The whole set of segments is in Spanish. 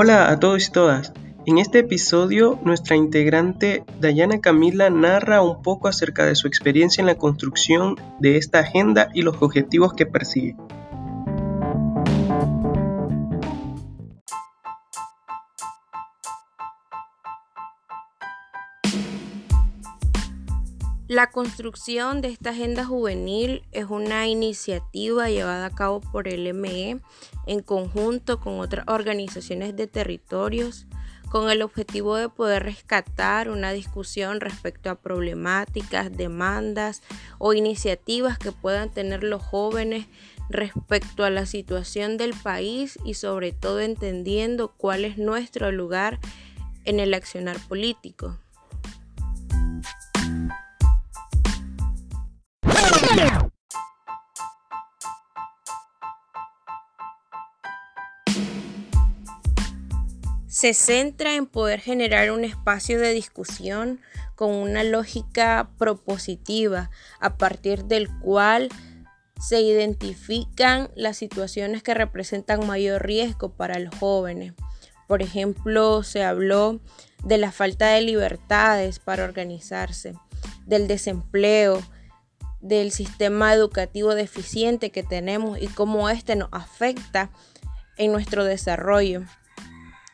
Hola a todos y todas. En este episodio, nuestra integrante Dayana Camila narra un poco acerca de su experiencia en la construcción de esta agenda y los objetivos que persigue. La construcción de esta agenda juvenil es una iniciativa llevada a cabo por el ME en conjunto con otras organizaciones de territorios con el objetivo de poder rescatar una discusión respecto a problemáticas, demandas o iniciativas que puedan tener los jóvenes respecto a la situación del país y sobre todo entendiendo cuál es nuestro lugar en el accionar político. Se centra en poder generar un espacio de discusión con una lógica propositiva a partir del cual se identifican las situaciones que representan mayor riesgo para los jóvenes. Por ejemplo, se habló de la falta de libertades para organizarse, del desempleo, del sistema educativo deficiente que tenemos y cómo este nos afecta en nuestro desarrollo.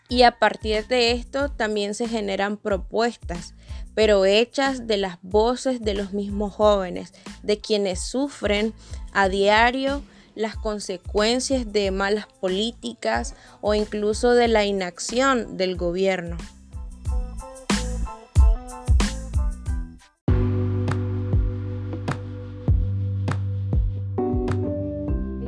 Y a partir de esto también se generan propuestas, pero hechas de las voces de los mismos jóvenes, de quienes sufren a diario las consecuencias de malas políticas o incluso de la inacción del gobierno.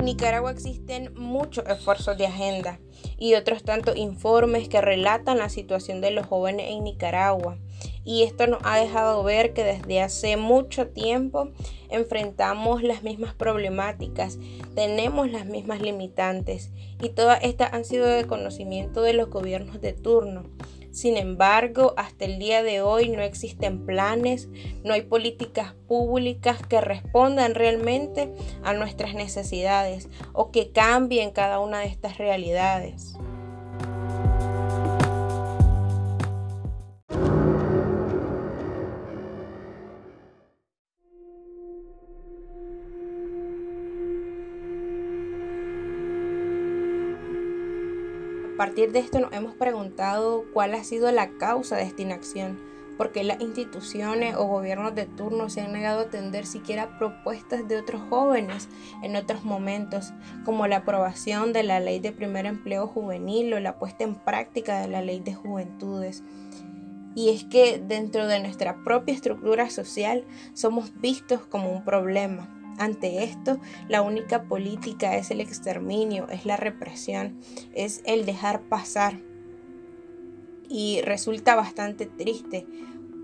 Nicaragua existen muchos esfuerzos de agenda y otros tantos informes que relatan la situación de los jóvenes en Nicaragua. Y esto nos ha dejado ver que desde hace mucho tiempo enfrentamos las mismas problemáticas, tenemos las mismas limitantes y todas estas han sido de conocimiento de los gobiernos de turno. Sin embargo, hasta el día de hoy no existen planes, no hay políticas públicas que respondan realmente a nuestras necesidades o que cambien cada una de estas realidades. A partir de esto nos hemos preguntado cuál ha sido la causa de esta inacción, porque las instituciones o gobiernos de turno se han negado a atender siquiera propuestas de otros jóvenes en otros momentos, como la aprobación de la ley de primer empleo juvenil o la puesta en práctica de la ley de juventudes. Y es que dentro de nuestra propia estructura social somos vistos como un problema ante esto, la única política es el exterminio, es la represión, es el dejar pasar. Y resulta bastante triste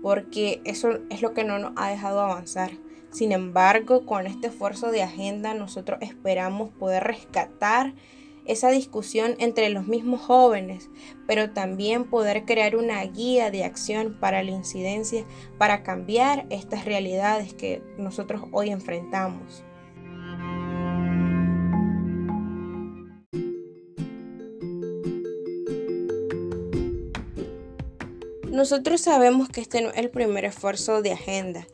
porque eso es lo que no nos ha dejado avanzar. Sin embargo, con este esfuerzo de agenda nosotros esperamos poder rescatar esa discusión entre los mismos jóvenes, pero también poder crear una guía de acción para la incidencia, para cambiar estas realidades que nosotros hoy enfrentamos. Nosotros sabemos que este no es el primer esfuerzo de agenda,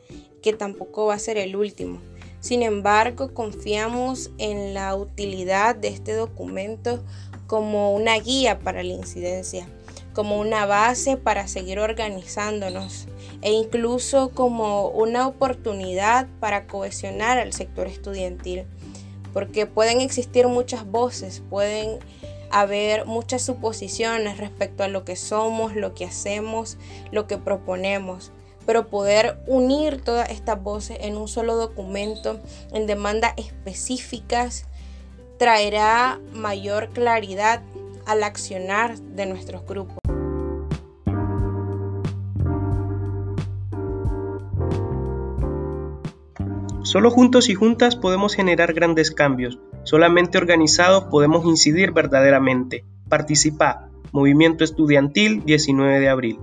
que tampoco va a ser el último. Sin embargo, confiamos en la utilidad de este documento como una guía para la incidencia, como una base para seguir organizándonos e incluso como una oportunidad para cohesionar al sector estudiantil, porque pueden existir muchas voces, pueden haber muchas suposiciones respecto a lo que somos, lo que hacemos, lo que proponemos pero poder unir todas estas voces en un solo documento, en demandas específicas, traerá mayor claridad al accionar de nuestros grupos. Solo juntos y juntas podemos generar grandes cambios. Solamente organizados podemos incidir verdaderamente. Participa. Movimiento Estudiantil 19 de abril.